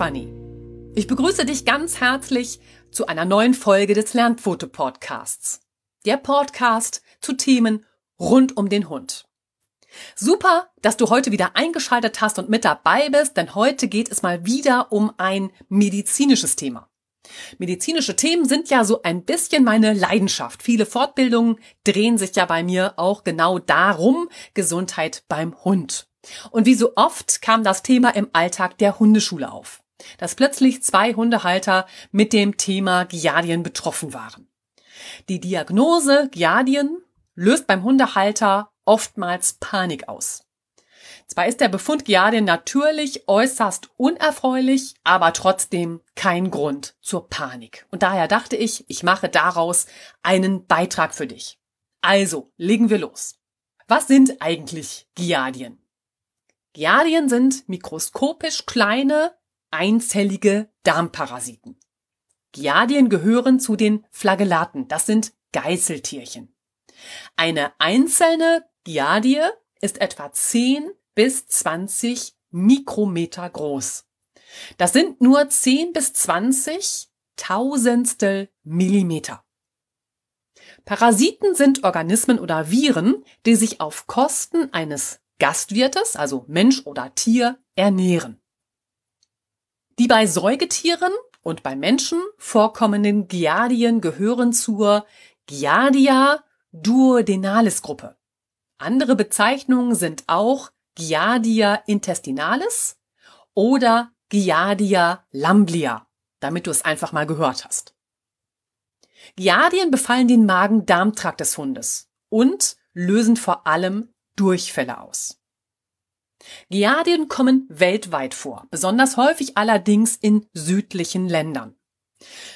Stefanie. Ich begrüße dich ganz herzlich zu einer neuen Folge des Lernfoto Podcasts. Der Podcast zu Themen rund um den Hund. Super, dass du heute wieder eingeschaltet hast und mit dabei bist, denn heute geht es mal wieder um ein medizinisches Thema. Medizinische Themen sind ja so ein bisschen meine Leidenschaft. Viele Fortbildungen drehen sich ja bei mir auch genau darum, Gesundheit beim Hund. Und wie so oft kam das Thema im Alltag der Hundeschule auf, dass plötzlich zwei Hundehalter mit dem Thema Giardien betroffen waren. Die Diagnose Giardien löst beim Hundehalter oftmals Panik aus. Zwar ist der Befund Giardien natürlich äußerst unerfreulich, aber trotzdem kein Grund zur Panik. Und daher dachte ich, ich mache daraus einen Beitrag für dich. Also, legen wir los. Was sind eigentlich Giardien? Giardien sind mikroskopisch kleine, einzellige Darmparasiten. Giardien gehören zu den Flagellaten, das sind Geißeltierchen. Eine einzelne Giardie ist etwa 10 bis 20 Mikrometer groß. Das sind nur 10 bis 20 Tausendstel Millimeter. Parasiten sind Organismen oder Viren, die sich auf Kosten eines Gastwirtes, also Mensch oder Tier, ernähren. Die bei Säugetieren und bei Menschen vorkommenden Giardien gehören zur Giardia duodenalis Gruppe. Andere Bezeichnungen sind auch Giardia intestinalis oder Giardia lamblia, damit du es einfach mal gehört hast. Giardien befallen den Magen-Darm-Trakt des Hundes und lösen vor allem Durchfälle aus. Giardien kommen weltweit vor, besonders häufig allerdings in südlichen Ländern.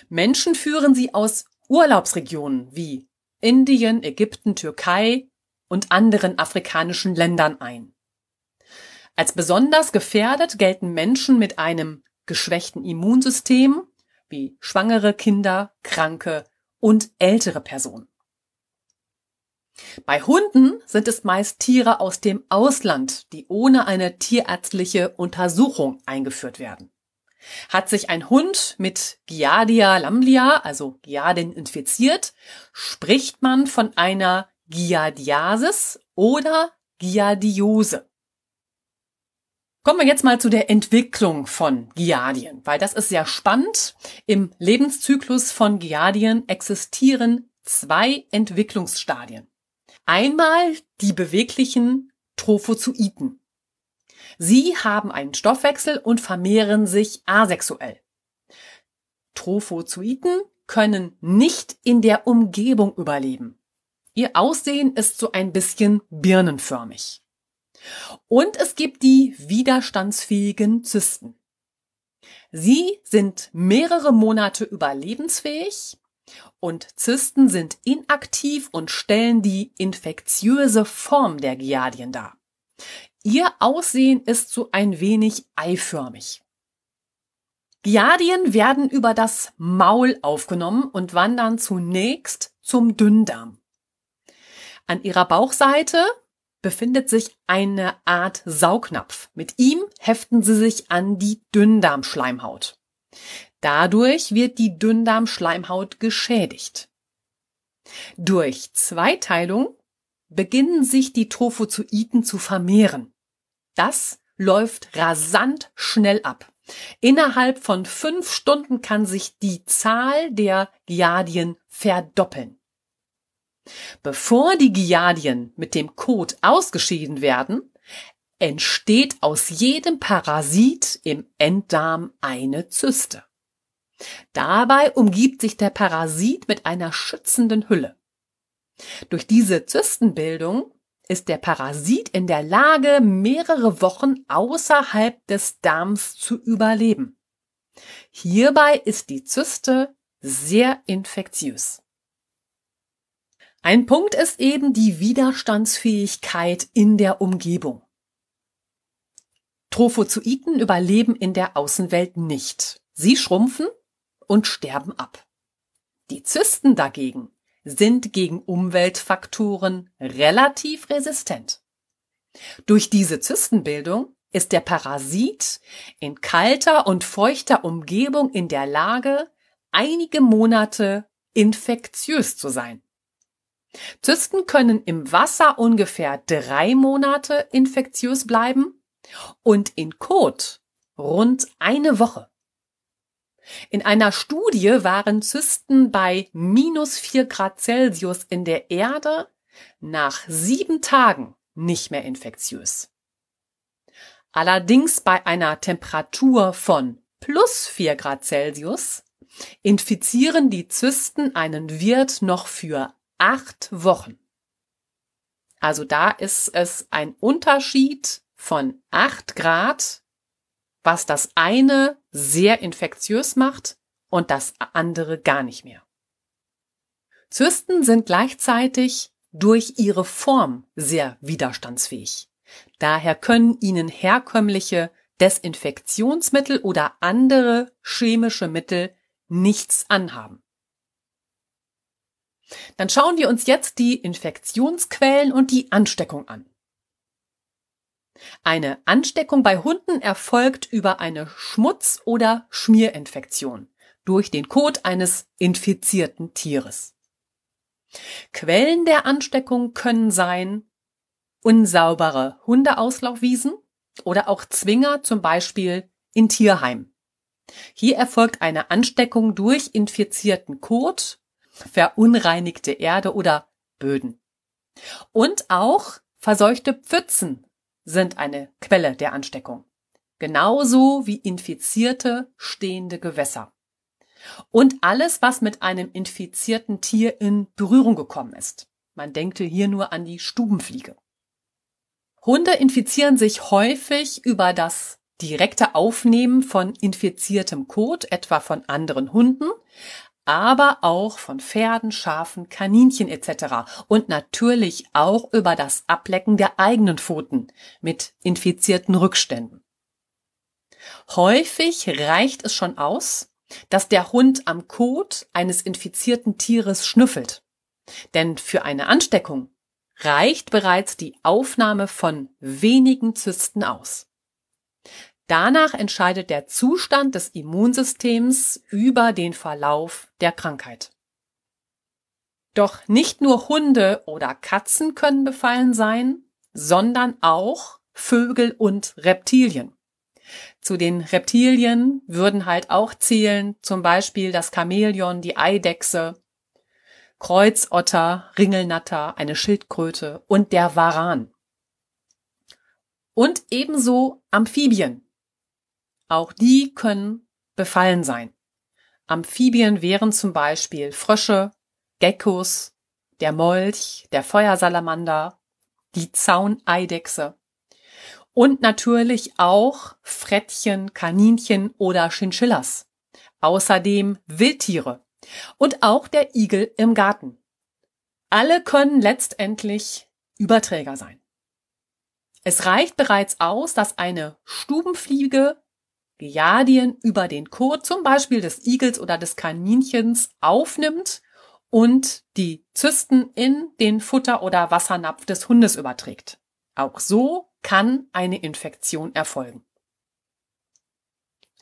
Menschen führen sie aus Urlaubsregionen wie Indien, Ägypten, Türkei und anderen afrikanischen Ländern ein. Als besonders gefährdet gelten Menschen mit einem geschwächten Immunsystem wie schwangere Kinder, Kranke und ältere Personen. Bei Hunden sind es meist Tiere aus dem Ausland, die ohne eine tierärztliche Untersuchung eingeführt werden. Hat sich ein Hund mit Giardia lamblia, also Giardin, infiziert, spricht man von einer Giardiasis oder Giardiose. Kommen wir jetzt mal zu der Entwicklung von Giardien, weil das ist sehr spannend. Im Lebenszyklus von Giardien existieren zwei Entwicklungsstadien. Einmal die beweglichen Trophozoiten. Sie haben einen Stoffwechsel und vermehren sich asexuell. Trophozoiten können nicht in der Umgebung überleben. Ihr Aussehen ist so ein bisschen birnenförmig. Und es gibt die widerstandsfähigen Zysten. Sie sind mehrere Monate überlebensfähig und Zysten sind inaktiv und stellen die infektiöse Form der Giardien dar. Ihr Aussehen ist so ein wenig eiförmig. Giardien werden über das Maul aufgenommen und wandern zunächst zum Dünndarm. An ihrer Bauchseite befindet sich eine Art Saugnapf. Mit ihm heften sie sich an die Dünndarmschleimhaut. Dadurch wird die Dünndarmschleimhaut geschädigt. Durch Zweiteilung beginnen sich die Trophozoiten zu vermehren. Das läuft rasant schnell ab. Innerhalb von fünf Stunden kann sich die Zahl der Giardien verdoppeln. Bevor die Giardien mit dem Kot ausgeschieden werden, entsteht aus jedem Parasit im Enddarm eine Zyste. Dabei umgibt sich der Parasit mit einer schützenden Hülle. Durch diese Zystenbildung ist der Parasit in der Lage, mehrere Wochen außerhalb des Darms zu überleben. Hierbei ist die Zyste sehr infektiös. Ein Punkt ist eben die Widerstandsfähigkeit in der Umgebung. Trophozoiten überleben in der Außenwelt nicht. Sie schrumpfen und sterben ab. Die Zysten dagegen sind gegen Umweltfaktoren relativ resistent. Durch diese Zystenbildung ist der Parasit in kalter und feuchter Umgebung in der Lage, einige Monate infektiös zu sein. Zysten können im Wasser ungefähr drei Monate infektiös bleiben und in Kot rund eine Woche. In einer Studie waren Zysten bei minus vier Grad Celsius in der Erde nach sieben Tagen nicht mehr infektiös. Allerdings bei einer Temperatur von plus vier Grad Celsius infizieren die Zysten einen Wirt noch für acht Wochen. Also da ist es ein Unterschied von acht Grad, was das eine sehr infektiös macht und das andere gar nicht mehr. Zysten sind gleichzeitig durch ihre Form sehr widerstandsfähig. Daher können ihnen herkömmliche Desinfektionsmittel oder andere chemische Mittel nichts anhaben. Dann schauen wir uns jetzt die Infektionsquellen und die Ansteckung an. Eine Ansteckung bei Hunden erfolgt über eine Schmutz- oder Schmierinfektion durch den Kot eines infizierten Tieres. Quellen der Ansteckung können sein unsaubere Hundeauslaufwiesen oder auch Zwinger, zum Beispiel in Tierheim. Hier erfolgt eine Ansteckung durch infizierten Kot, verunreinigte Erde oder Böden. Und auch verseuchte Pfützen sind eine Quelle der Ansteckung. Genauso wie infizierte stehende Gewässer. Und alles, was mit einem infizierten Tier in Berührung gekommen ist. Man denkte hier nur an die Stubenfliege. Hunde infizieren sich häufig über das direkte Aufnehmen von infiziertem Kot, etwa von anderen Hunden, aber auch von Pferden, Schafen, Kaninchen etc. und natürlich auch über das Ablecken der eigenen Pfoten mit infizierten Rückständen. Häufig reicht es schon aus, dass der Hund am Kot eines infizierten Tieres schnüffelt. Denn für eine Ansteckung reicht bereits die Aufnahme von wenigen Zysten aus. Danach entscheidet der Zustand des Immunsystems über den Verlauf der Krankheit. Doch nicht nur Hunde oder Katzen können befallen sein, sondern auch Vögel und Reptilien. Zu den Reptilien würden halt auch zählen zum Beispiel das Chamäleon, die Eidechse, Kreuzotter, Ringelnatter, eine Schildkröte und der Varan. Und ebenso Amphibien, auch die können befallen sein. Amphibien wären zum Beispiel Frösche, Geckos, der Molch, der Feuersalamander, die Zauneidechse und natürlich auch Frettchen, Kaninchen oder Chinchillas. Außerdem Wildtiere und auch der Igel im Garten. Alle können letztendlich Überträger sein. Es reicht bereits aus, dass eine Stubenfliege Giardien über den Kot, zum Beispiel des Igels oder des Kaninchens, aufnimmt und die Zysten in den Futter- oder Wassernapf des Hundes überträgt. Auch so kann eine Infektion erfolgen.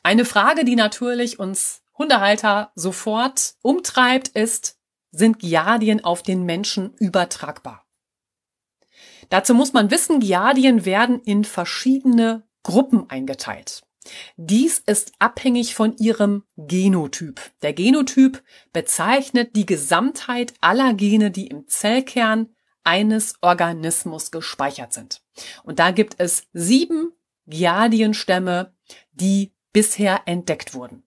Eine Frage, die natürlich uns Hundehalter sofort umtreibt, ist, sind Giardien auf den Menschen übertragbar? Dazu muss man wissen, Giardien werden in verschiedene Gruppen eingeteilt. Dies ist abhängig von ihrem Genotyp. Der Genotyp bezeichnet die Gesamtheit aller Gene, die im Zellkern eines Organismus gespeichert sind. Und da gibt es sieben Giardienstämme, die bisher entdeckt wurden.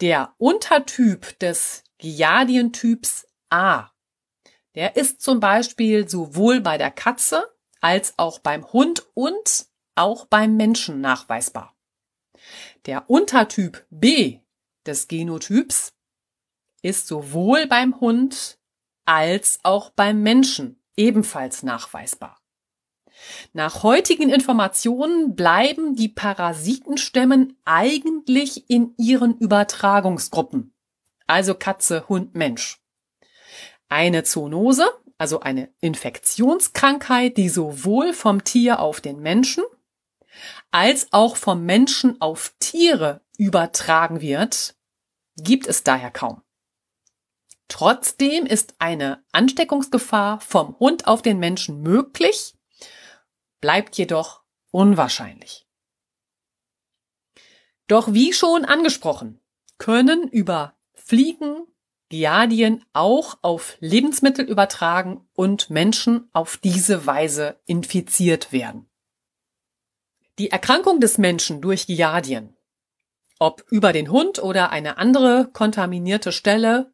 Der Untertyp des Giardientyps A, der ist zum Beispiel sowohl bei der Katze als auch beim Hund und auch beim Menschen nachweisbar. Der Untertyp B des Genotyps ist sowohl beim Hund als auch beim Menschen ebenfalls nachweisbar. Nach heutigen Informationen bleiben die Parasitenstämmen eigentlich in ihren Übertragungsgruppen, also Katze, Hund, Mensch. Eine Zoonose, also eine Infektionskrankheit, die sowohl vom Tier auf den Menschen als auch vom Menschen auf Tiere übertragen wird, gibt es daher kaum. Trotzdem ist eine Ansteckungsgefahr vom Hund auf den Menschen möglich, bleibt jedoch unwahrscheinlich. Doch wie schon angesprochen, können über Fliegen Giardien auch auf Lebensmittel übertragen und Menschen auf diese Weise infiziert werden. Die Erkrankung des Menschen durch Giardien, ob über den Hund oder eine andere kontaminierte Stelle,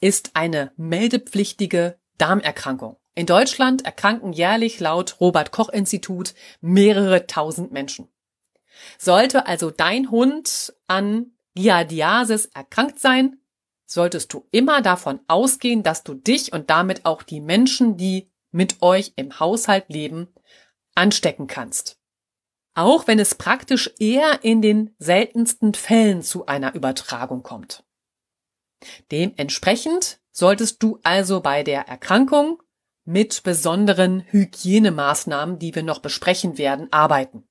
ist eine meldepflichtige Darmerkrankung. In Deutschland erkranken jährlich laut Robert Koch Institut mehrere tausend Menschen. Sollte also dein Hund an Giardiasis erkrankt sein, solltest du immer davon ausgehen, dass du dich und damit auch die Menschen, die mit euch im Haushalt leben, anstecken kannst. Auch wenn es praktisch eher in den seltensten Fällen zu einer Übertragung kommt. Dementsprechend solltest du also bei der Erkrankung mit besonderen Hygienemaßnahmen, die wir noch besprechen werden, arbeiten.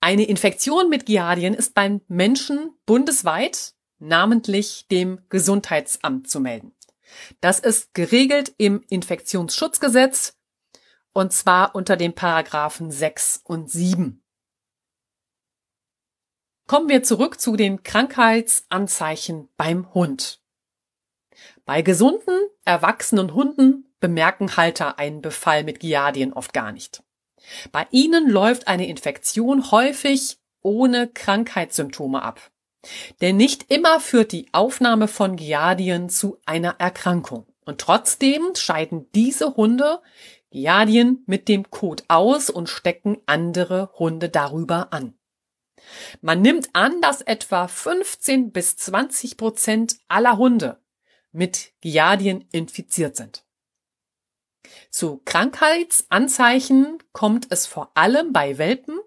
Eine Infektion mit Giardien ist beim Menschen bundesweit, namentlich dem Gesundheitsamt zu melden. Das ist geregelt im Infektionsschutzgesetz und zwar unter den Paragraphen 6 und 7. Kommen wir zurück zu den Krankheitsanzeichen beim Hund. Bei gesunden, erwachsenen Hunden bemerken Halter einen Befall mit Giardien oft gar nicht. Bei ihnen läuft eine Infektion häufig ohne Krankheitssymptome ab. Denn nicht immer führt die Aufnahme von Giardien zu einer Erkrankung. Und trotzdem scheiden diese Hunde Giardien mit dem Kot aus und stecken andere Hunde darüber an. Man nimmt an, dass etwa 15 bis 20 Prozent aller Hunde mit Giardien infiziert sind. Zu Krankheitsanzeichen kommt es vor allem bei Welpen,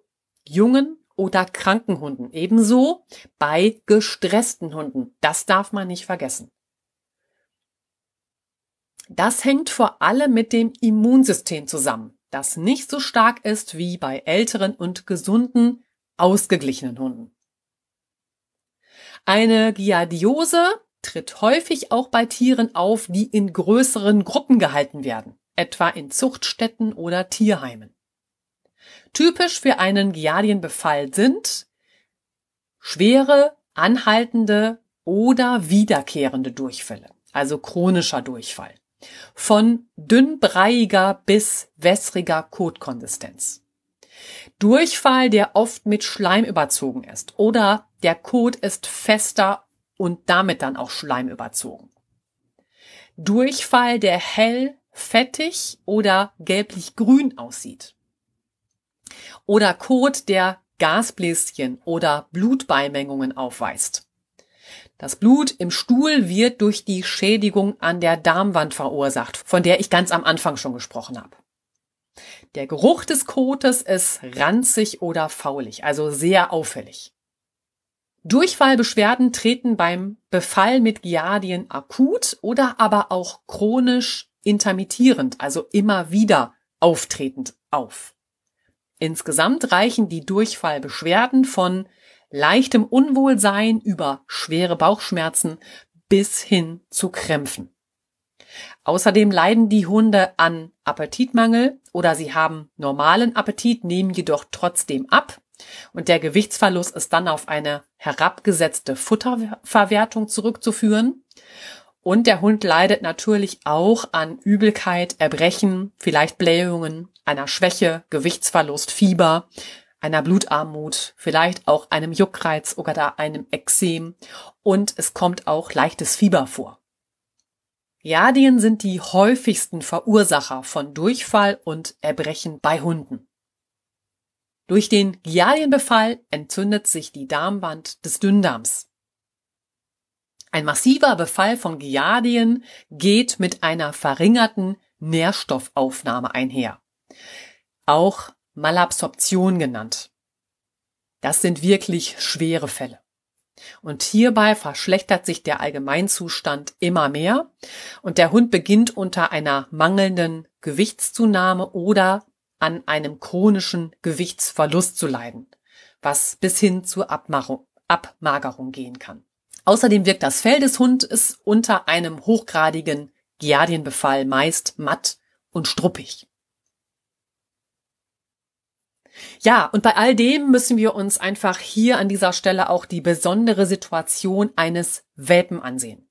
jungen oder kranken Hunden, ebenso bei gestressten Hunden. Das darf man nicht vergessen. Das hängt vor allem mit dem Immunsystem zusammen, das nicht so stark ist wie bei älteren und gesunden, ausgeglichenen Hunden. Eine Giardiose tritt häufig auch bei Tieren auf, die in größeren Gruppen gehalten werden etwa in Zuchtstätten oder Tierheimen. Typisch für einen Giardienbefall sind schwere, anhaltende oder wiederkehrende Durchfälle, also chronischer Durchfall, von dünnbreiiger bis wässriger Kotkonsistenz. Durchfall, der oft mit Schleim überzogen ist oder der Kot ist fester und damit dann auch Schleim überzogen. Durchfall, der hell, fettig oder gelblich-grün aussieht. Oder Kot, der Gasbläschen oder Blutbeimengungen aufweist. Das Blut im Stuhl wird durch die Schädigung an der Darmwand verursacht, von der ich ganz am Anfang schon gesprochen habe. Der Geruch des Kotes ist ranzig oder faulig, also sehr auffällig. Durchfallbeschwerden treten beim Befall mit Giardien akut oder aber auch chronisch intermittierend, also immer wieder auftretend auf. Insgesamt reichen die Durchfallbeschwerden von leichtem Unwohlsein über schwere Bauchschmerzen bis hin zu Krämpfen. Außerdem leiden die Hunde an Appetitmangel oder sie haben normalen Appetit, nehmen jedoch trotzdem ab und der Gewichtsverlust ist dann auf eine herabgesetzte Futterverwertung zurückzuführen und der Hund leidet natürlich auch an Übelkeit, Erbrechen, vielleicht Blähungen, einer Schwäche, Gewichtsverlust, Fieber, einer Blutarmut, vielleicht auch einem Juckreiz oder einem Ekzem und es kommt auch leichtes Fieber vor. Jadien sind die häufigsten Verursacher von Durchfall und Erbrechen bei Hunden. Durch den Giardienbefall entzündet sich die Darmwand des Dünndarms. Ein massiver Befall von Giardien geht mit einer verringerten Nährstoffaufnahme einher. Auch Malabsorption genannt. Das sind wirklich schwere Fälle. Und hierbei verschlechtert sich der Allgemeinzustand immer mehr und der Hund beginnt unter einer mangelnden Gewichtszunahme oder an einem chronischen Gewichtsverlust zu leiden, was bis hin zur Abmagerung gehen kann. Außerdem wirkt das Fell des Hundes unter einem hochgradigen Giardienbefall meist matt und struppig. Ja, und bei all dem müssen wir uns einfach hier an dieser Stelle auch die besondere Situation eines Welpen ansehen.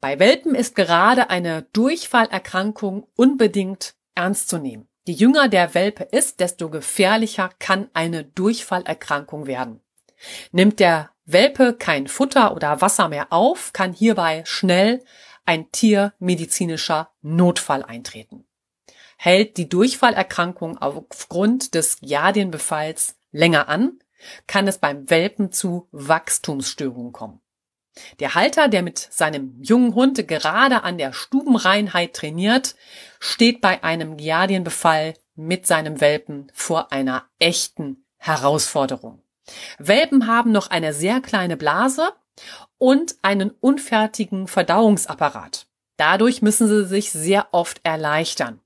Bei Welpen ist gerade eine Durchfallerkrankung unbedingt ernst zu nehmen. Je jünger der Welpe ist, desto gefährlicher kann eine Durchfallerkrankung werden. Nimmt der Welpe kein Futter oder Wasser mehr auf, kann hierbei schnell ein tiermedizinischer Notfall eintreten hält die Durchfallerkrankung aufgrund des Giardienbefalls länger an, kann es beim Welpen zu Wachstumsstörungen kommen. Der Halter, der mit seinem jungen Hund gerade an der Stubenreinheit trainiert, steht bei einem Giardienbefall mit seinem Welpen vor einer echten Herausforderung. Welpen haben noch eine sehr kleine Blase und einen unfertigen Verdauungsapparat. Dadurch müssen sie sich sehr oft erleichtern.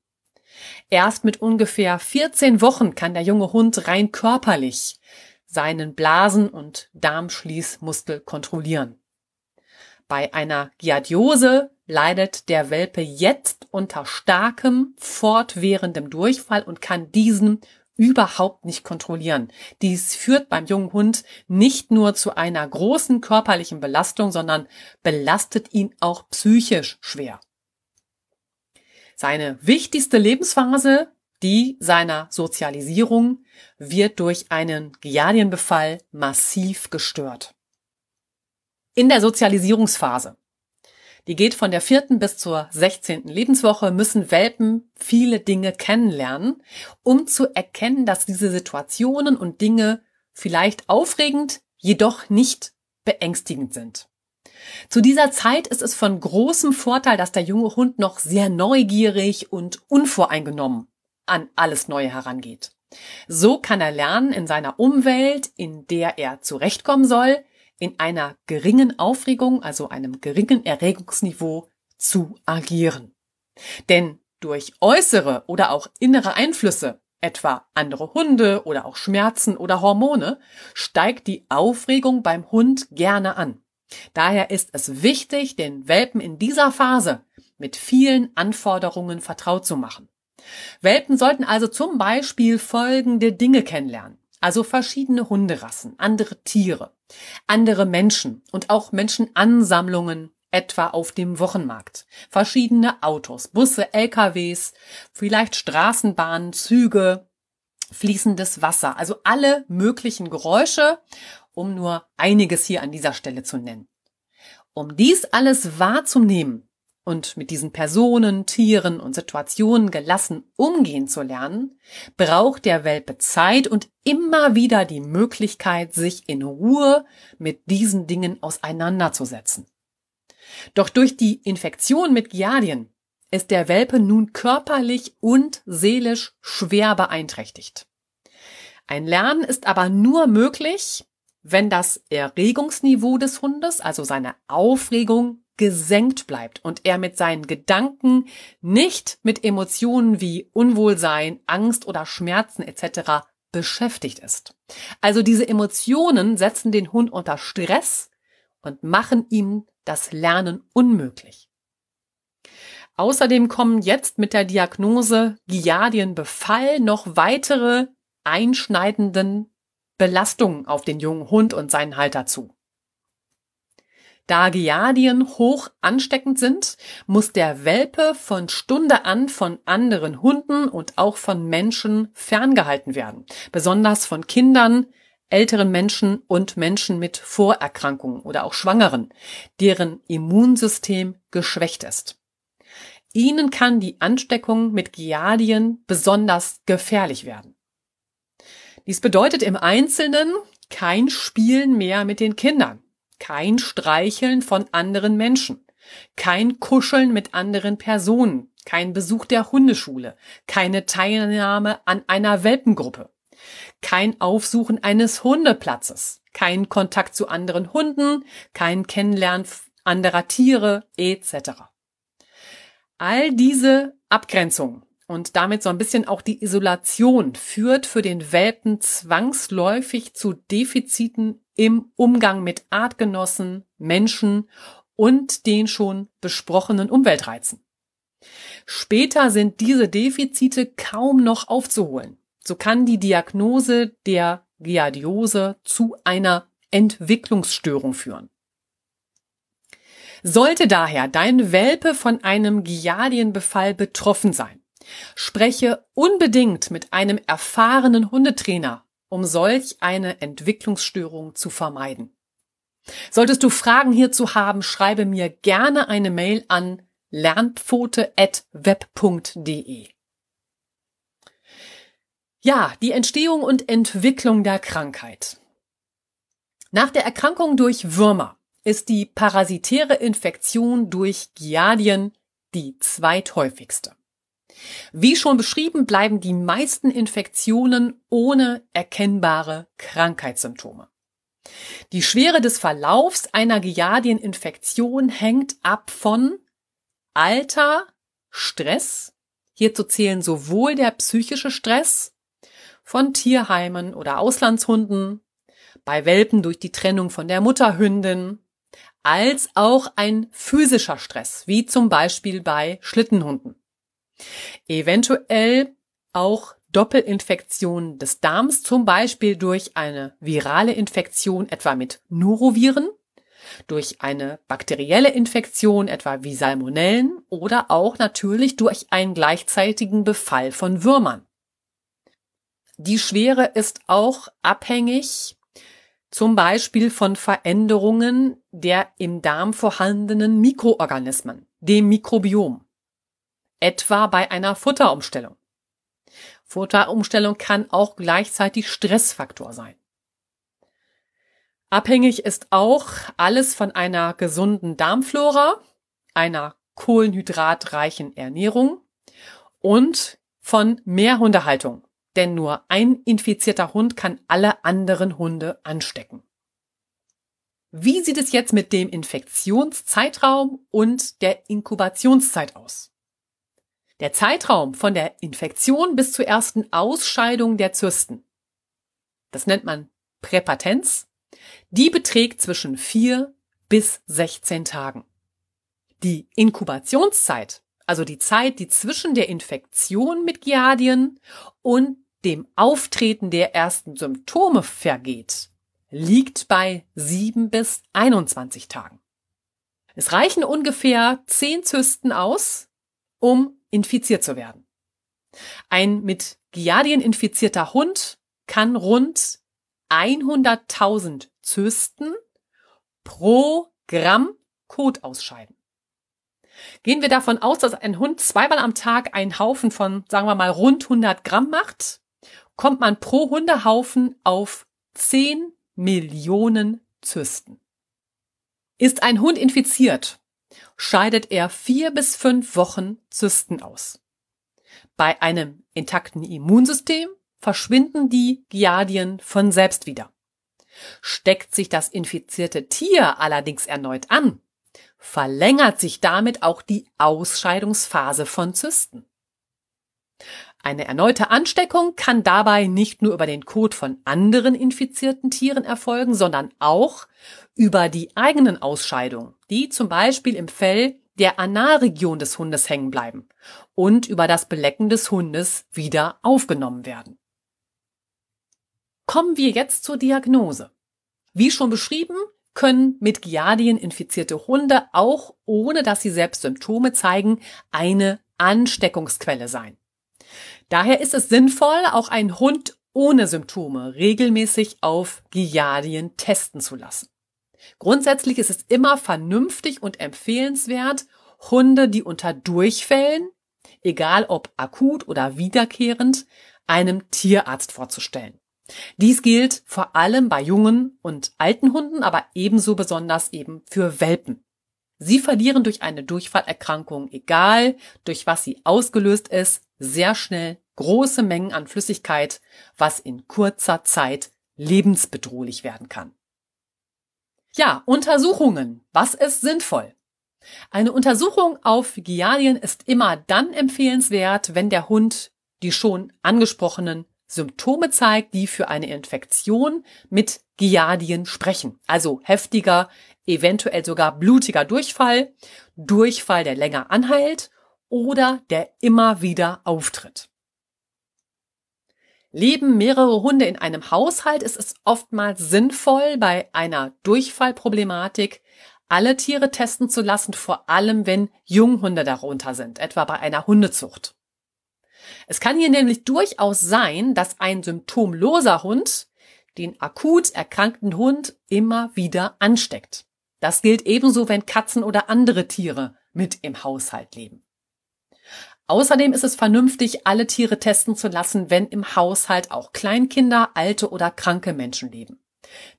Erst mit ungefähr 14 Wochen kann der junge Hund rein körperlich seinen Blasen- und Darmschließmuskel kontrollieren. Bei einer Giardiose leidet der Welpe jetzt unter starkem, fortwährendem Durchfall und kann diesen überhaupt nicht kontrollieren. Dies führt beim jungen Hund nicht nur zu einer großen körperlichen Belastung, sondern belastet ihn auch psychisch schwer. Seine wichtigste Lebensphase, die seiner Sozialisierung, wird durch einen Giardienbefall massiv gestört. In der Sozialisierungsphase, die geht von der vierten bis zur sechzehnten Lebenswoche, müssen Welpen viele Dinge kennenlernen, um zu erkennen, dass diese Situationen und Dinge vielleicht aufregend, jedoch nicht beängstigend sind. Zu dieser Zeit ist es von großem Vorteil, dass der junge Hund noch sehr neugierig und unvoreingenommen an alles Neue herangeht. So kann er lernen, in seiner Umwelt, in der er zurechtkommen soll, in einer geringen Aufregung, also einem geringen Erregungsniveau zu agieren. Denn durch äußere oder auch innere Einflüsse, etwa andere Hunde oder auch Schmerzen oder Hormone, steigt die Aufregung beim Hund gerne an. Daher ist es wichtig, den Welpen in dieser Phase mit vielen Anforderungen vertraut zu machen. Welpen sollten also zum Beispiel folgende Dinge kennenlernen. Also verschiedene Hunderassen, andere Tiere, andere Menschen und auch Menschenansammlungen, etwa auf dem Wochenmarkt. Verschiedene Autos, Busse, LKWs, vielleicht Straßenbahnen, Züge, fließendes Wasser, also alle möglichen Geräusche um nur einiges hier an dieser Stelle zu nennen. Um dies alles wahrzunehmen und mit diesen Personen, Tieren und Situationen gelassen umgehen zu lernen, braucht der Welpe Zeit und immer wieder die Möglichkeit, sich in Ruhe mit diesen Dingen auseinanderzusetzen. Doch durch die Infektion mit Giardien ist der Welpe nun körperlich und seelisch schwer beeinträchtigt. Ein Lernen ist aber nur möglich, wenn das Erregungsniveau des Hundes, also seine Aufregung, gesenkt bleibt und er mit seinen Gedanken nicht mit Emotionen wie Unwohlsein, Angst oder Schmerzen etc. beschäftigt ist. Also diese Emotionen setzen den Hund unter Stress und machen ihm das Lernen unmöglich. Außerdem kommen jetzt mit der Diagnose Giardienbefall noch weitere einschneidenden Belastungen auf den jungen Hund und seinen Halter zu. Da Giardien hoch ansteckend sind, muss der Welpe von Stunde an von anderen Hunden und auch von Menschen ferngehalten werden, besonders von Kindern, älteren Menschen und Menschen mit Vorerkrankungen oder auch Schwangeren, deren Immunsystem geschwächt ist. Ihnen kann die Ansteckung mit Giardien besonders gefährlich werden. Dies bedeutet im Einzelnen kein Spielen mehr mit den Kindern, kein Streicheln von anderen Menschen, kein Kuscheln mit anderen Personen, kein Besuch der Hundeschule, keine Teilnahme an einer Welpengruppe, kein Aufsuchen eines Hundeplatzes, kein Kontakt zu anderen Hunden, kein Kennenlernen anderer Tiere etc. All diese Abgrenzungen und damit so ein bisschen auch die Isolation führt für den Welpen zwangsläufig zu Defiziten im Umgang mit Artgenossen, Menschen und den schon besprochenen Umweltreizen. Später sind diese Defizite kaum noch aufzuholen. So kann die Diagnose der Giardiose zu einer Entwicklungsstörung führen. Sollte daher dein Welpe von einem Giardienbefall betroffen sein, spreche unbedingt mit einem erfahrenen Hundetrainer, um solch eine Entwicklungsstörung zu vermeiden. Solltest du Fragen hierzu haben, schreibe mir gerne eine Mail an lernpfote.web.de. Ja, die Entstehung und Entwicklung der Krankheit. Nach der Erkrankung durch Würmer ist die parasitäre Infektion durch Giardien die zweithäufigste. Wie schon beschrieben, bleiben die meisten Infektionen ohne erkennbare Krankheitssymptome. Die Schwere des Verlaufs einer Giardieninfektion hängt ab von Alter, Stress, hierzu zählen sowohl der psychische Stress von Tierheimen oder Auslandshunden, bei Welpen durch die Trennung von der Mutterhündin, als auch ein physischer Stress, wie zum Beispiel bei Schlittenhunden. Eventuell auch Doppelinfektionen des Darms, zum Beispiel durch eine virale Infektion etwa mit Noroviren durch eine bakterielle Infektion, etwa wie Salmonellen, oder auch natürlich durch einen gleichzeitigen Befall von Würmern. Die Schwere ist auch abhängig zum Beispiel von Veränderungen der im Darm vorhandenen Mikroorganismen, dem Mikrobiom, etwa bei einer Futterumstellung. Futterumstellung kann auch gleichzeitig Stressfaktor sein. Abhängig ist auch alles von einer gesunden Darmflora, einer kohlenhydratreichen Ernährung und von Mehrhundehaltung. Denn nur ein infizierter Hund kann alle anderen Hunde anstecken. Wie sieht es jetzt mit dem Infektionszeitraum und der Inkubationszeit aus? Der Zeitraum von der Infektion bis zur ersten Ausscheidung der Zysten. Das nennt man Präpatenz die beträgt zwischen vier bis 16 Tagen. Die Inkubationszeit, also die Zeit, die zwischen der Infektion mit Giardien und dem Auftreten der ersten Symptome vergeht, liegt bei 7 bis 21 Tagen. Es reichen ungefähr 10 Zysten aus, um infiziert zu werden. Ein mit Giardien infizierter Hund kann rund 100.000 Zysten pro Gramm Kot ausscheiden. Gehen wir davon aus, dass ein Hund zweimal am Tag einen Haufen von, sagen wir mal, rund 100 Gramm macht, kommt man pro Hundehaufen auf 10 Millionen Zysten. Ist ein Hund infiziert, scheidet er vier bis fünf Wochen Zysten aus. Bei einem intakten Immunsystem verschwinden die Giardien von selbst wieder. Steckt sich das infizierte Tier allerdings erneut an, verlängert sich damit auch die Ausscheidungsphase von Zysten. Eine erneute Ansteckung kann dabei nicht nur über den Kot von anderen infizierten Tieren erfolgen, sondern auch über die eigenen Ausscheidungen, die zum Beispiel im Fell der Analregion des Hundes hängen bleiben und über das Belecken des Hundes wieder aufgenommen werden. Kommen wir jetzt zur Diagnose. Wie schon beschrieben, können mit Giardien infizierte Hunde auch ohne dass sie selbst Symptome zeigen, eine Ansteckungsquelle sein. Daher ist es sinnvoll, auch einen Hund ohne Symptome regelmäßig auf Giardien testen zu lassen. Grundsätzlich ist es immer vernünftig und empfehlenswert, Hunde, die unter Durchfällen, egal ob akut oder wiederkehrend, einem Tierarzt vorzustellen. Dies gilt vor allem bei jungen und alten Hunden, aber ebenso besonders eben für Welpen. Sie verlieren durch eine Durchfallerkrankung, egal durch was sie ausgelöst ist, sehr schnell große Mengen an Flüssigkeit, was in kurzer Zeit lebensbedrohlich werden kann. Ja, Untersuchungen. Was ist sinnvoll? Eine Untersuchung auf Giardien ist immer dann empfehlenswert, wenn der Hund die schon angesprochenen Symptome zeigt, die für eine Infektion mit Giardien sprechen. Also heftiger, eventuell sogar blutiger Durchfall, Durchfall, der länger anhält oder der immer wieder auftritt. Leben mehrere Hunde in einem Haushalt, ist es oftmals sinnvoll, bei einer Durchfallproblematik alle Tiere testen zu lassen, vor allem wenn Junghunde darunter sind, etwa bei einer Hundezucht. Es kann hier nämlich durchaus sein, dass ein symptomloser Hund den akut erkrankten Hund immer wieder ansteckt. Das gilt ebenso, wenn Katzen oder andere Tiere mit im Haushalt leben. Außerdem ist es vernünftig, alle Tiere testen zu lassen, wenn im Haushalt auch Kleinkinder, alte oder kranke Menschen leben.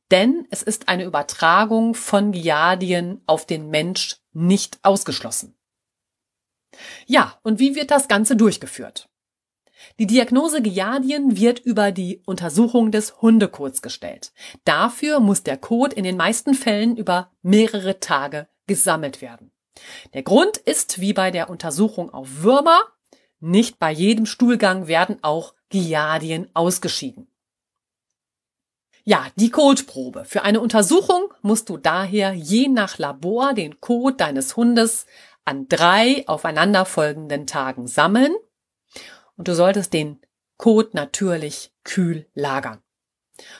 Denn es ist eine Übertragung von Giardien auf den Mensch nicht ausgeschlossen. Ja, und wie wird das Ganze durchgeführt? Die Diagnose Giardien wird über die Untersuchung des Hundekots gestellt. Dafür muss der Kot in den meisten Fällen über mehrere Tage gesammelt werden. Der Grund ist, wie bei der Untersuchung auf Würmer, nicht bei jedem Stuhlgang werden auch Giardien ausgeschieden. Ja, die Kotprobe. Für eine Untersuchung musst du daher je nach Labor den Kot deines Hundes an drei aufeinanderfolgenden Tagen sammeln und du solltest den Kot natürlich kühl lagern.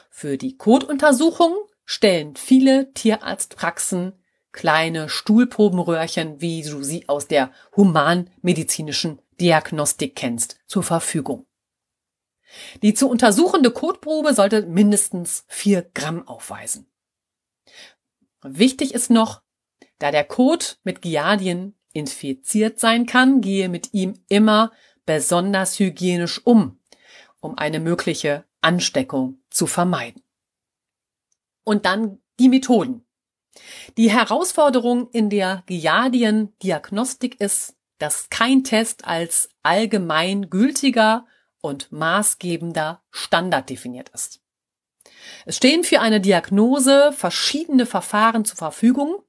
Für die Kotuntersuchung stellen viele Tierarztpraxen kleine Stuhlprobenröhrchen, wie du sie aus der humanmedizinischen Diagnostik kennst, zur Verfügung. Die zu untersuchende Kotprobe sollte mindestens vier Gramm aufweisen. Wichtig ist noch, da der Kot mit Giardien infiziert sein kann, gehe mit ihm immer besonders hygienisch um, um eine mögliche Ansteckung zu vermeiden. Und dann die Methoden. Die Herausforderung in der Giardien-Diagnostik ist, dass kein Test als allgemein gültiger und maßgebender Standard definiert ist. Es stehen für eine Diagnose verschiedene Verfahren zur Verfügung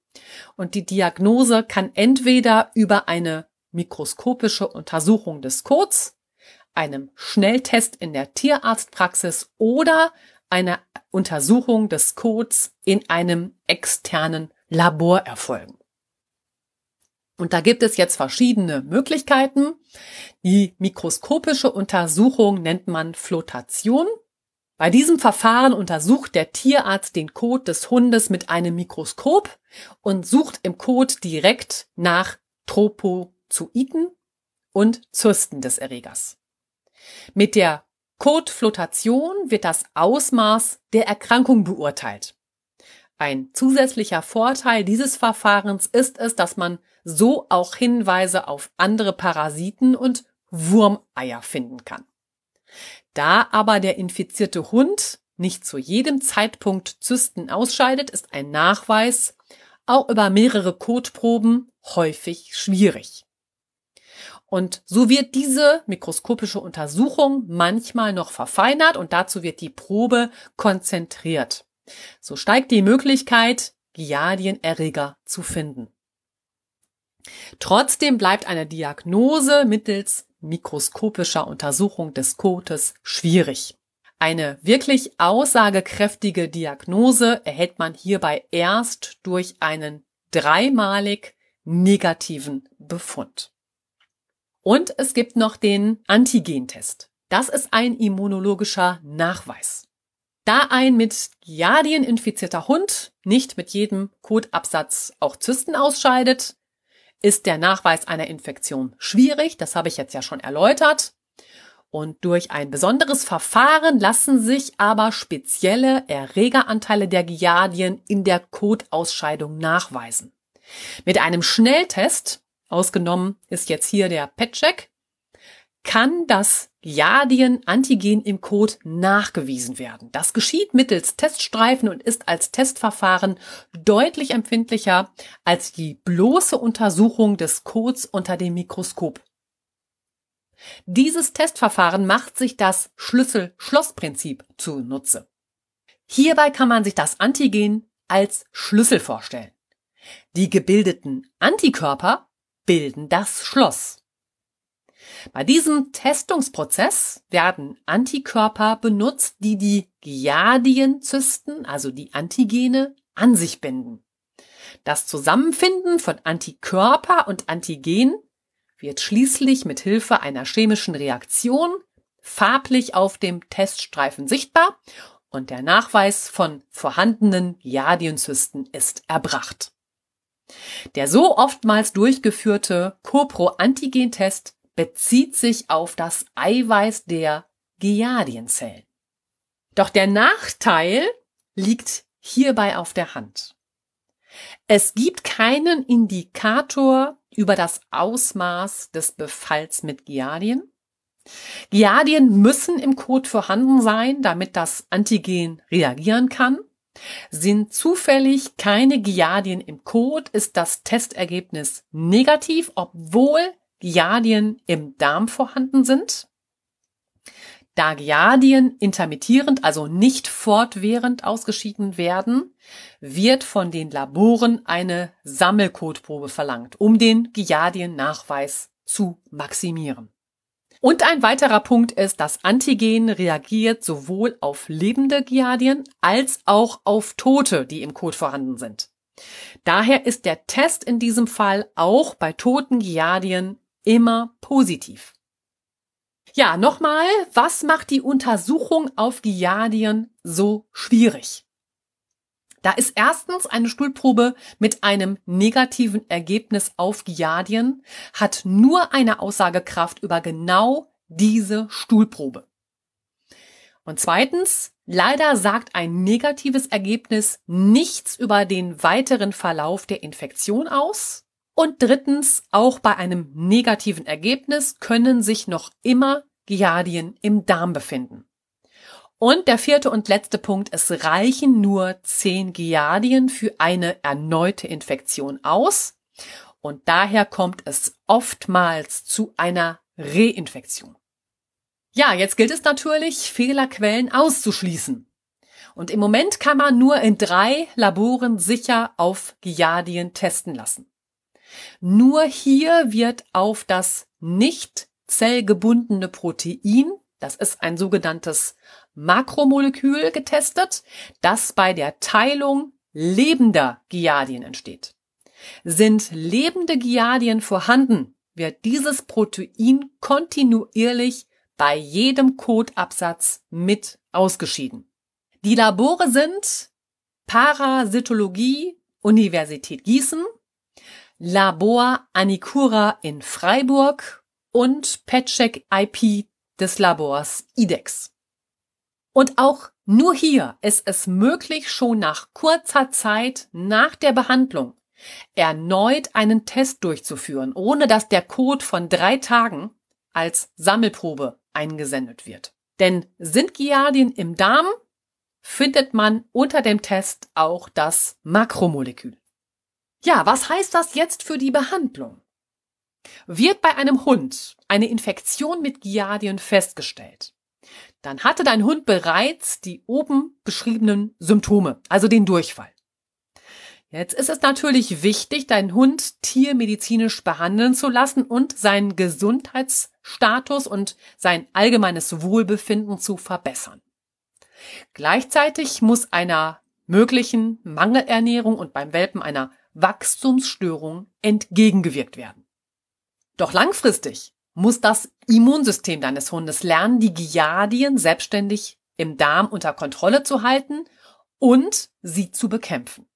und die Diagnose kann entweder über eine mikroskopische Untersuchung des Kots, einem Schnelltest in der Tierarztpraxis oder einer Untersuchung des Codes in einem externen Labor erfolgen. Und da gibt es jetzt verschiedene Möglichkeiten. Die mikroskopische Untersuchung nennt man Flotation. Bei diesem Verfahren untersucht der Tierarzt den Kot des Hundes mit einem Mikroskop und sucht im Kot direkt nach Tropozoiten und Zysten des Erregers. Mit der Kotflotation wird das Ausmaß der Erkrankung beurteilt. Ein zusätzlicher Vorteil dieses Verfahrens ist es, dass man so auch Hinweise auf andere Parasiten und Wurmeier finden kann. Da aber der infizierte Hund nicht zu jedem Zeitpunkt Zysten ausscheidet, ist ein Nachweis auch über mehrere Kotproben häufig schwierig. Und so wird diese mikroskopische Untersuchung manchmal noch verfeinert und dazu wird die Probe konzentriert. So steigt die Möglichkeit, Giardienerreger zu finden. Trotzdem bleibt eine Diagnose mittels mikroskopischer Untersuchung des Kotes schwierig. Eine wirklich aussagekräftige Diagnose erhält man hierbei erst durch einen dreimalig negativen Befund. Und es gibt noch den Antigentest. Das ist ein immunologischer Nachweis. Da ein mit Giardien infizierter Hund nicht mit jedem Kotabsatz auch Zysten ausscheidet, ist der Nachweis einer Infektion schwierig. Das habe ich jetzt ja schon erläutert. Und durch ein besonderes Verfahren lassen sich aber spezielle Erregeranteile der Giardien in der Kotausscheidung nachweisen. Mit einem Schnelltest ausgenommen ist jetzt hier der PET-Check, kann das Giardien-Antigen im Code nachgewiesen werden. Das geschieht mittels Teststreifen und ist als Testverfahren deutlich empfindlicher als die bloße Untersuchung des Codes unter dem Mikroskop. Dieses Testverfahren macht sich das Schlüssel-Schloss-Prinzip zunutze. Hierbei kann man sich das Antigen als Schlüssel vorstellen. Die gebildeten Antikörper bilden das Schloss. Bei diesem Testungsprozess werden Antikörper benutzt, die die Giardienzysten, also die Antigene, an sich binden. Das Zusammenfinden von Antikörper und Antigen wird schließlich mit Hilfe einer chemischen Reaktion farblich auf dem Teststreifen sichtbar und der Nachweis von vorhandenen Giardienzysten ist erbracht. Der so oftmals durchgeführte Copro-Antigen-Test bezieht sich auf das Eiweiß der Giardienzellen. Doch der Nachteil liegt hierbei auf der Hand. Es gibt keinen Indikator über das Ausmaß des Befalls mit Giardien. Giardien müssen im Code vorhanden sein, damit das Antigen reagieren kann. Sind zufällig keine Giardien im Code, ist das Testergebnis negativ, obwohl Giardien im Darm vorhanden sind. Da Giardien intermittierend, also nicht fortwährend ausgeschieden werden, wird von den Laboren eine Sammelkotprobe verlangt, um den Giardien-Nachweis zu maximieren. Und ein weiterer Punkt ist, das Antigen reagiert sowohl auf lebende Giardien als auch auf tote, die im Kot vorhanden sind. Daher ist der Test in diesem Fall auch bei toten Giardien immer positiv. Ja, nochmal, was macht die Untersuchung auf Giardien so schwierig? Da ist erstens eine Stuhlprobe mit einem negativen Ergebnis auf Giardien, hat nur eine Aussagekraft über genau diese Stuhlprobe. Und zweitens, leider sagt ein negatives Ergebnis nichts über den weiteren Verlauf der Infektion aus und drittens, auch bei einem negativen Ergebnis können sich noch immer Giardien im Darm befinden. Und der vierte und letzte Punkt, es reichen nur zehn Giardien für eine erneute Infektion aus. Und daher kommt es oftmals zu einer Reinfektion. Ja, jetzt gilt es natürlich, Fehlerquellen auszuschließen. Und im Moment kann man nur in drei Laboren sicher auf Giardien testen lassen. Nur hier wird auf das nicht zellgebundene Protein, das ist ein sogenanntes Makromolekül getestet, das bei der Teilung lebender Giardien entsteht. Sind lebende Giardien vorhanden, wird dieses Protein kontinuierlich bei jedem Kotabsatz mit ausgeschieden. Die Labore sind Parasitologie Universität Gießen, Labor Anicura in Freiburg und Petcheck IP des Labors IDEX. Und auch nur hier ist es möglich, schon nach kurzer Zeit nach der Behandlung erneut einen Test durchzuführen, ohne dass der Code von drei Tagen als Sammelprobe eingesendet wird. Denn sind Giardien im Darm, findet man unter dem Test auch das Makromolekül. Ja, was heißt das jetzt für die Behandlung? Wird bei einem Hund eine Infektion mit Giardien festgestellt, dann hatte dein Hund bereits die oben beschriebenen Symptome, also den Durchfall. Jetzt ist es natürlich wichtig, deinen Hund tiermedizinisch behandeln zu lassen und seinen Gesundheitsstatus und sein allgemeines Wohlbefinden zu verbessern. Gleichzeitig muss einer möglichen Mangelernährung und beim Welpen einer Wachstumsstörung entgegengewirkt werden. Doch langfristig muss das Immunsystem deines Hundes lernen, die Giardien selbstständig im Darm unter Kontrolle zu halten und sie zu bekämpfen.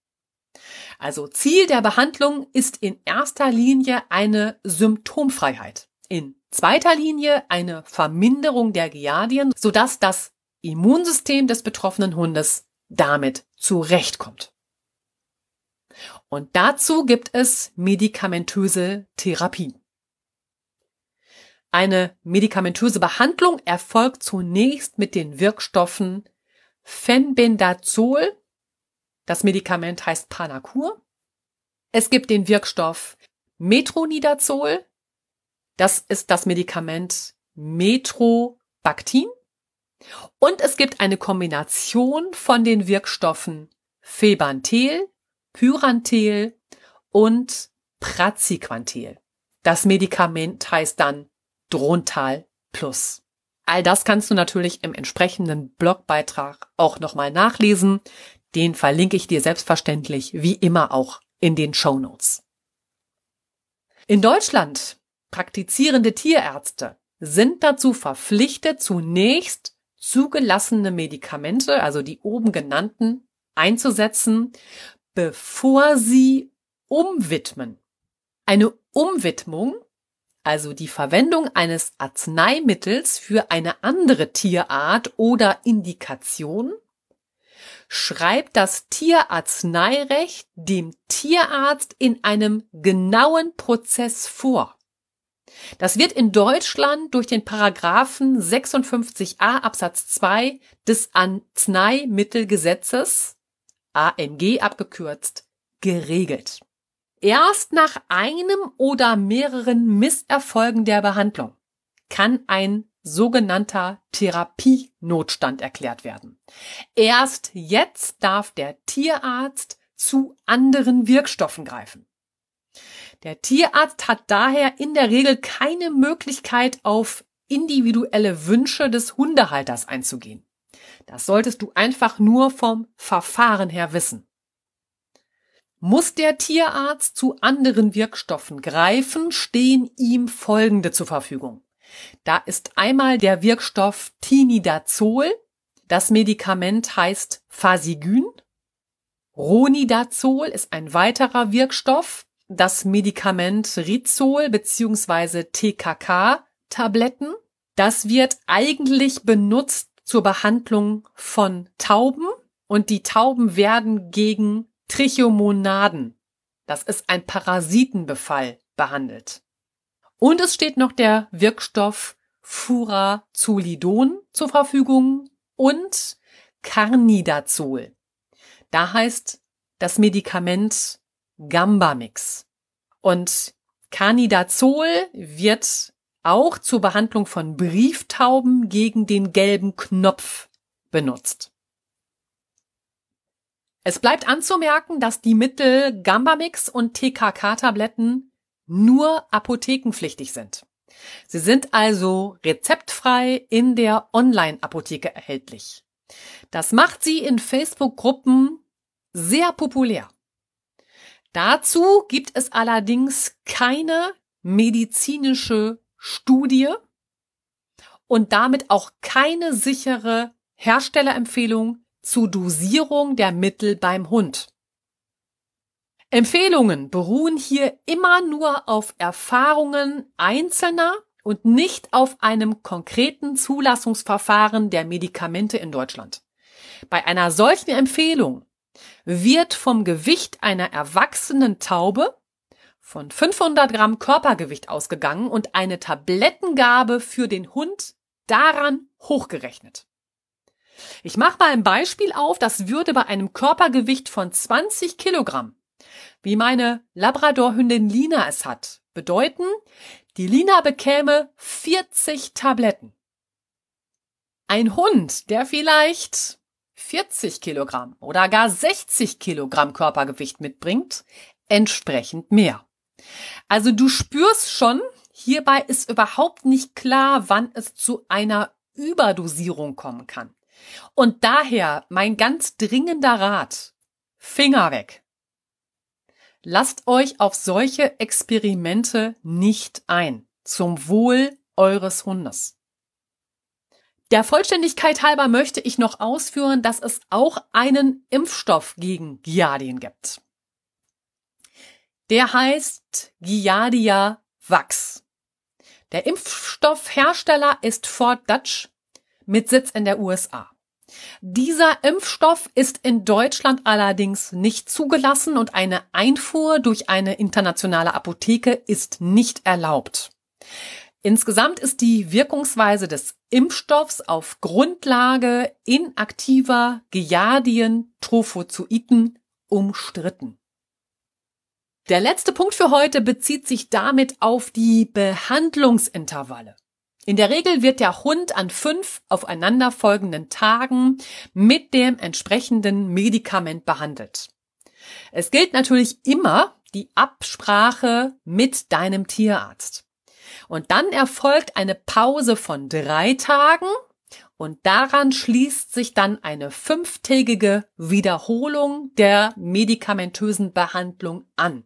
Also Ziel der Behandlung ist in erster Linie eine Symptomfreiheit. In zweiter Linie eine Verminderung der Giardien, sodass das Immunsystem des betroffenen Hundes damit zurechtkommt. Und dazu gibt es medikamentöse Therapie. Eine medikamentöse Behandlung erfolgt zunächst mit den Wirkstoffen Fenbendazol. Das Medikament heißt Panacur. Es gibt den Wirkstoff Metronidazol. Das ist das Medikament Metrobactin und es gibt eine Kombination von den Wirkstoffen Febantel, Pyrantel und Praziquantel. Das Medikament heißt dann Drontal Plus. All das kannst du natürlich im entsprechenden Blogbeitrag auch nochmal nachlesen. Den verlinke ich dir selbstverständlich wie immer auch in den Show Notes. In Deutschland praktizierende Tierärzte sind dazu verpflichtet, zunächst zugelassene Medikamente, also die oben genannten, einzusetzen, bevor sie umwidmen. Eine Umwidmung, also die Verwendung eines Arzneimittels für eine andere Tierart oder Indikation, schreibt das Tierarzneirecht dem Tierarzt in einem genauen Prozess vor. Das wird in Deutschland durch den Paragraphen 56a Absatz 2 des Arzneimittelgesetzes AMG abgekürzt geregelt. Erst nach einem oder mehreren Misserfolgen der Behandlung kann ein sogenannter Therapienotstand erklärt werden. Erst jetzt darf der Tierarzt zu anderen Wirkstoffen greifen. Der Tierarzt hat daher in der Regel keine Möglichkeit, auf individuelle Wünsche des Hundehalters einzugehen. Das solltest du einfach nur vom Verfahren her wissen. Muss der Tierarzt zu anderen Wirkstoffen greifen, stehen ihm folgende zur Verfügung. Da ist einmal der Wirkstoff Tinidazol. Das Medikament heißt Fasigyn. Ronidazol ist ein weiterer Wirkstoff. Das Medikament Rizol bzw. TKK-Tabletten. Das wird eigentlich benutzt zur Behandlung von Tauben und die Tauben werden gegen Trichomonaden, das ist ein Parasitenbefall, behandelt. Und es steht noch der Wirkstoff Furazolidon zur Verfügung und Carnidazol. Da heißt das Medikament Gambamix. Und Carnidazol wird auch zur Behandlung von Brieftauben gegen den gelben Knopf benutzt. Es bleibt anzumerken, dass die Mittel Gambamix und TKK-Tabletten nur apothekenpflichtig sind. Sie sind also rezeptfrei in der Online-Apotheke erhältlich. Das macht sie in Facebook-Gruppen sehr populär. Dazu gibt es allerdings keine medizinische Studie und damit auch keine sichere Herstellerempfehlung zur Dosierung der Mittel beim Hund. Empfehlungen beruhen hier immer nur auf Erfahrungen Einzelner und nicht auf einem konkreten Zulassungsverfahren der Medikamente in Deutschland. Bei einer solchen Empfehlung wird vom Gewicht einer erwachsenen Taube von 500 Gramm Körpergewicht ausgegangen und eine Tablettengabe für den Hund daran hochgerechnet. Ich mache mal ein Beispiel auf, das würde bei einem Körpergewicht von 20 Kilogramm, wie meine Labradorhündin Lina es hat, bedeuten, die Lina bekäme 40 Tabletten. Ein Hund, der vielleicht 40 Kilogramm oder gar 60 Kilogramm Körpergewicht mitbringt, entsprechend mehr. Also du spürst schon, hierbei ist überhaupt nicht klar, wann es zu einer Überdosierung kommen kann. Und daher mein ganz dringender Rat. Finger weg. Lasst euch auf solche Experimente nicht ein. Zum Wohl eures Hundes. Der Vollständigkeit halber möchte ich noch ausführen, dass es auch einen Impfstoff gegen Giardien gibt. Der heißt Giardia Vax. Der Impfstoffhersteller ist Fort Dutch mit Sitz in der USA. Dieser Impfstoff ist in Deutschland allerdings nicht zugelassen und eine Einfuhr durch eine internationale Apotheke ist nicht erlaubt. Insgesamt ist die Wirkungsweise des Impfstoffs auf Grundlage inaktiver Giardien-Trophozoiten umstritten. Der letzte Punkt für heute bezieht sich damit auf die Behandlungsintervalle. In der Regel wird der Hund an fünf aufeinanderfolgenden Tagen mit dem entsprechenden Medikament behandelt. Es gilt natürlich immer die Absprache mit deinem Tierarzt. Und dann erfolgt eine Pause von drei Tagen und daran schließt sich dann eine fünftägige Wiederholung der medikamentösen Behandlung an.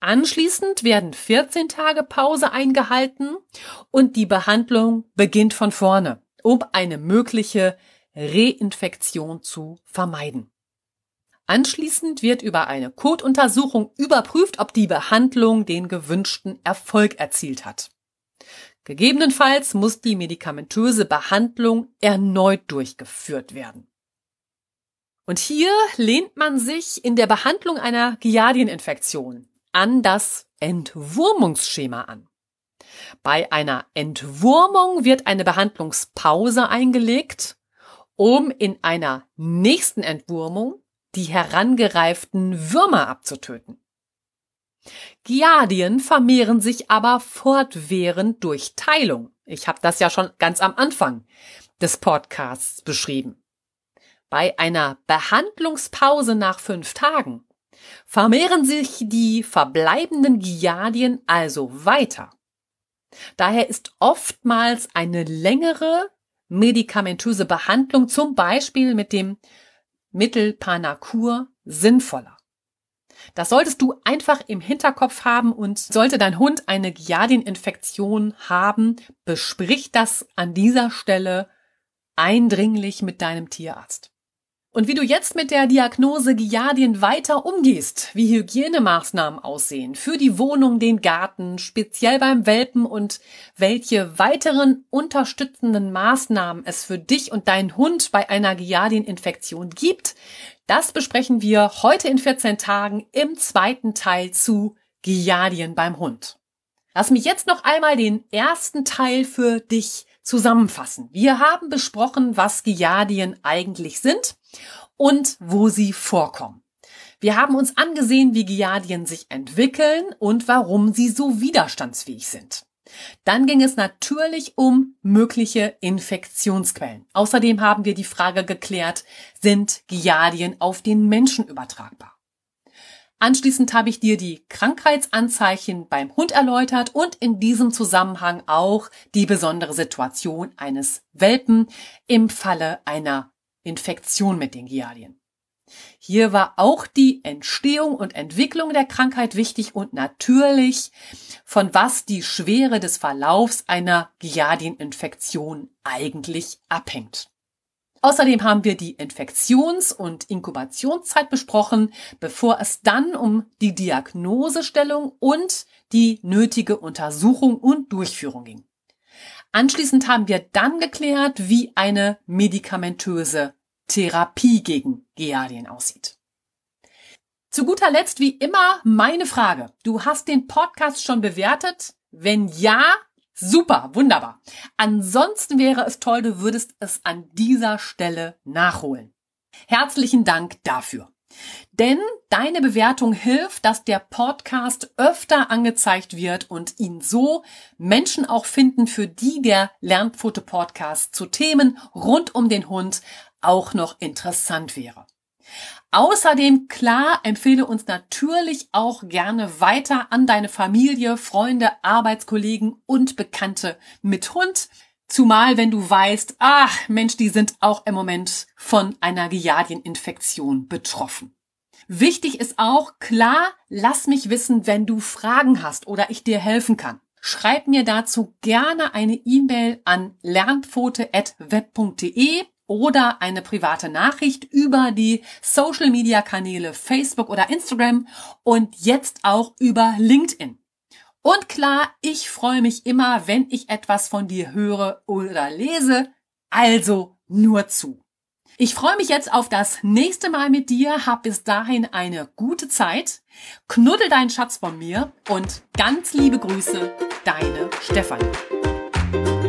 Anschließend werden 14 Tage Pause eingehalten und die Behandlung beginnt von vorne, um eine mögliche Reinfektion zu vermeiden. Anschließend wird über eine Kotuntersuchung überprüft, ob die Behandlung den gewünschten Erfolg erzielt hat. Gegebenenfalls muss die medikamentöse Behandlung erneut durchgeführt werden. Und hier lehnt man sich in der Behandlung einer Giardieninfektion an das Entwurmungsschema an. Bei einer Entwurmung wird eine Behandlungspause eingelegt, um in einer nächsten Entwurmung die herangereiften Würmer abzutöten. Giardien vermehren sich aber fortwährend durch Teilung. Ich habe das ja schon ganz am Anfang des Podcasts beschrieben. Bei einer Behandlungspause nach fünf Tagen vermehren sich die verbleibenden Giardien also weiter. Daher ist oftmals eine längere medikamentöse Behandlung, zum Beispiel mit dem Mittel Panacur, sinnvoller. Das solltest du einfach im Hinterkopf haben und sollte dein Hund eine Giardieninfektion haben, besprich das an dieser Stelle eindringlich mit deinem Tierarzt. Und wie du jetzt mit der Diagnose Giardien weiter umgehst, wie Hygienemaßnahmen aussehen für die Wohnung, den Garten, speziell beim Welpen und welche weiteren unterstützenden Maßnahmen es für dich und deinen Hund bei einer Giardieninfektion gibt, das besprechen wir heute in 14 Tagen im zweiten Teil zu Giardien beim Hund. Lass mich jetzt noch einmal den ersten Teil für dich zusammenfassen. Wir haben besprochen, was Giardien eigentlich sind und wo sie vorkommen. Wir haben uns angesehen, wie Giardien sich entwickeln und warum sie so widerstandsfähig sind. Dann ging es natürlich um mögliche Infektionsquellen. Außerdem haben wir die Frage geklärt, sind Giardien auf den Menschen übertragbar? Anschließend habe ich dir die Krankheitsanzeichen beim Hund erläutert und in diesem Zusammenhang auch die besondere Situation eines Welpen im Falle einer Infektion mit den Giardien. Hier war auch die Entstehung und Entwicklung der Krankheit wichtig und natürlich, von was die Schwere des Verlaufs einer Giardieninfektion eigentlich abhängt. Außerdem haben wir die Infektions- und Inkubationszeit besprochen, bevor es dann um die Diagnosestellung und die nötige Untersuchung und Durchführung ging. Anschließend haben wir dann geklärt, wie eine medikamentöse Therapie gegen Giardien aussieht. Zu guter Letzt wie immer meine Frage. Du hast den Podcast schon bewertet? Wenn ja, super, wunderbar. Ansonsten wäre es toll, du würdest es an dieser Stelle nachholen. Herzlichen Dank dafür. Denn deine Bewertung hilft, dass der Podcast öfter angezeigt wird und ihn so Menschen auch finden, für die der Lernfoto-Podcast zu Themen rund um den Hund auch noch interessant wäre. Außerdem, klar, empfehle uns natürlich auch gerne weiter an deine Familie, Freunde, Arbeitskollegen und Bekannte mit Hund. Zumal wenn du weißt, ach Mensch, die sind auch im Moment von einer Giardieninfektion betroffen. Wichtig ist auch, klar, lass mich wissen, wenn du Fragen hast oder ich dir helfen kann. Schreib mir dazu gerne eine E-Mail an lernpfote.web.de oder eine private Nachricht über die Social Media Kanäle Facebook oder Instagram und jetzt auch über LinkedIn. Und klar, ich freue mich immer, wenn ich etwas von dir höre oder lese, also nur zu. Ich freue mich jetzt auf das nächste Mal mit dir, hab bis dahin eine gute Zeit, knuddel deinen Schatz von mir und ganz liebe Grüße, deine Stefanie.